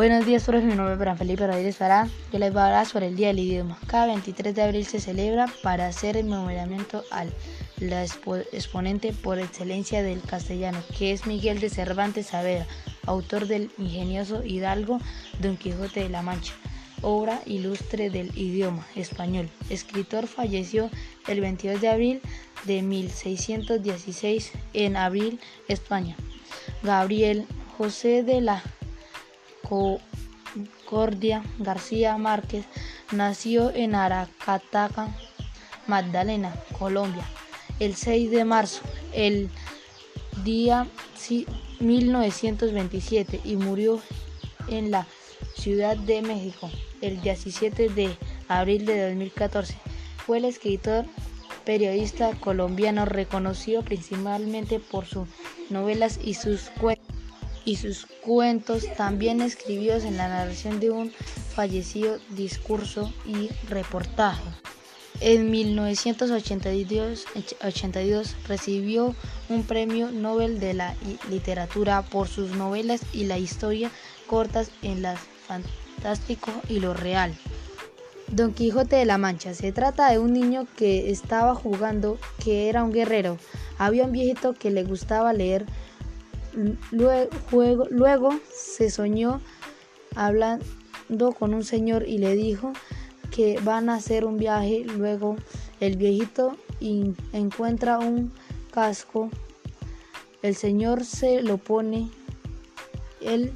Buenos días, profe. Mi nombre es Fran Felipe Rodríguez Fará. Yo les voy a hablar sobre el Día del Idioma. Cada 23 de abril se celebra para hacer el memoriamiento al la exponente por excelencia del castellano, que es Miguel de Cervantes Saavedra, autor del ingenioso Hidalgo Don Quijote de la Mancha, obra ilustre del idioma español. Escritor falleció el 22 de abril de 1616 en Abril, España. Gabriel José de la Cordia García Márquez nació en Aracataca, Magdalena, Colombia, el 6 de marzo, el día 1927 y murió en la Ciudad de México el 17 de abril de 2014. Fue el escritor periodista colombiano reconocido principalmente por sus novelas y sus cuentos y sus cuentos, también escribidos en la narración de un fallecido discurso y reportaje. En 1982 recibió un premio Nobel de la literatura por sus novelas y la historia cortas en las fantástico y lo real. Don Quijote de la Mancha. Se trata de un niño que estaba jugando, que era un guerrero. Había un viejito que le gustaba leer Luego, luego se soñó hablando con un señor y le dijo que van a hacer un viaje. Luego el viejito encuentra un casco. El señor se lo pone. Él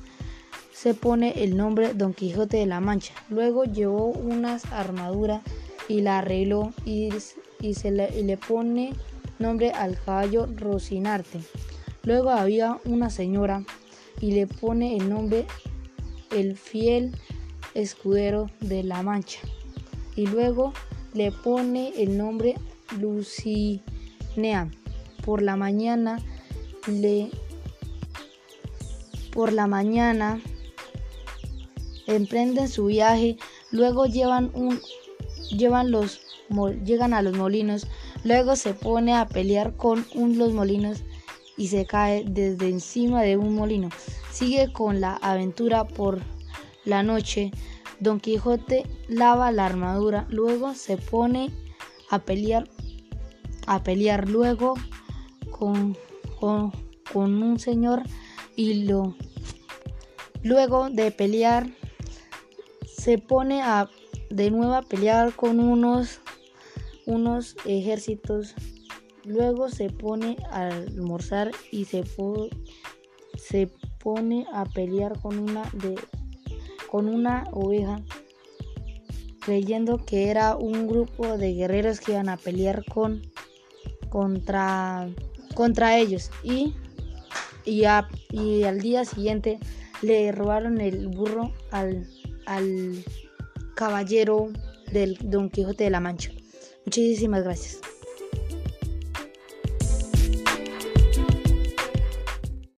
se pone el nombre Don Quijote de la Mancha. Luego llevó unas armaduras y la arregló y, se le, y le pone nombre al caballo Rocinarte. Luego había una señora y le pone el nombre el fiel escudero de la Mancha. Y luego le pone el nombre Lucinea. Por la mañana le por la mañana emprenden su viaje, luego llevan un llevan los llegan a los molinos, luego se pone a pelear con un, los molinos y se cae desde encima de un molino. Sigue con la aventura por la noche. Don Quijote lava la armadura, luego se pone a pelear, a pelear luego con, con, un señor y lo luego de pelear se pone a de nuevo a pelear con unos unos ejércitos Luego se pone a almorzar y se, se pone a pelear con una, de, con una oveja, creyendo que era un grupo de guerreros que iban a pelear con, contra, contra ellos. Y, y, y al día siguiente le robaron el burro al, al caballero del Don Quijote de la Mancha. Muchísimas gracias.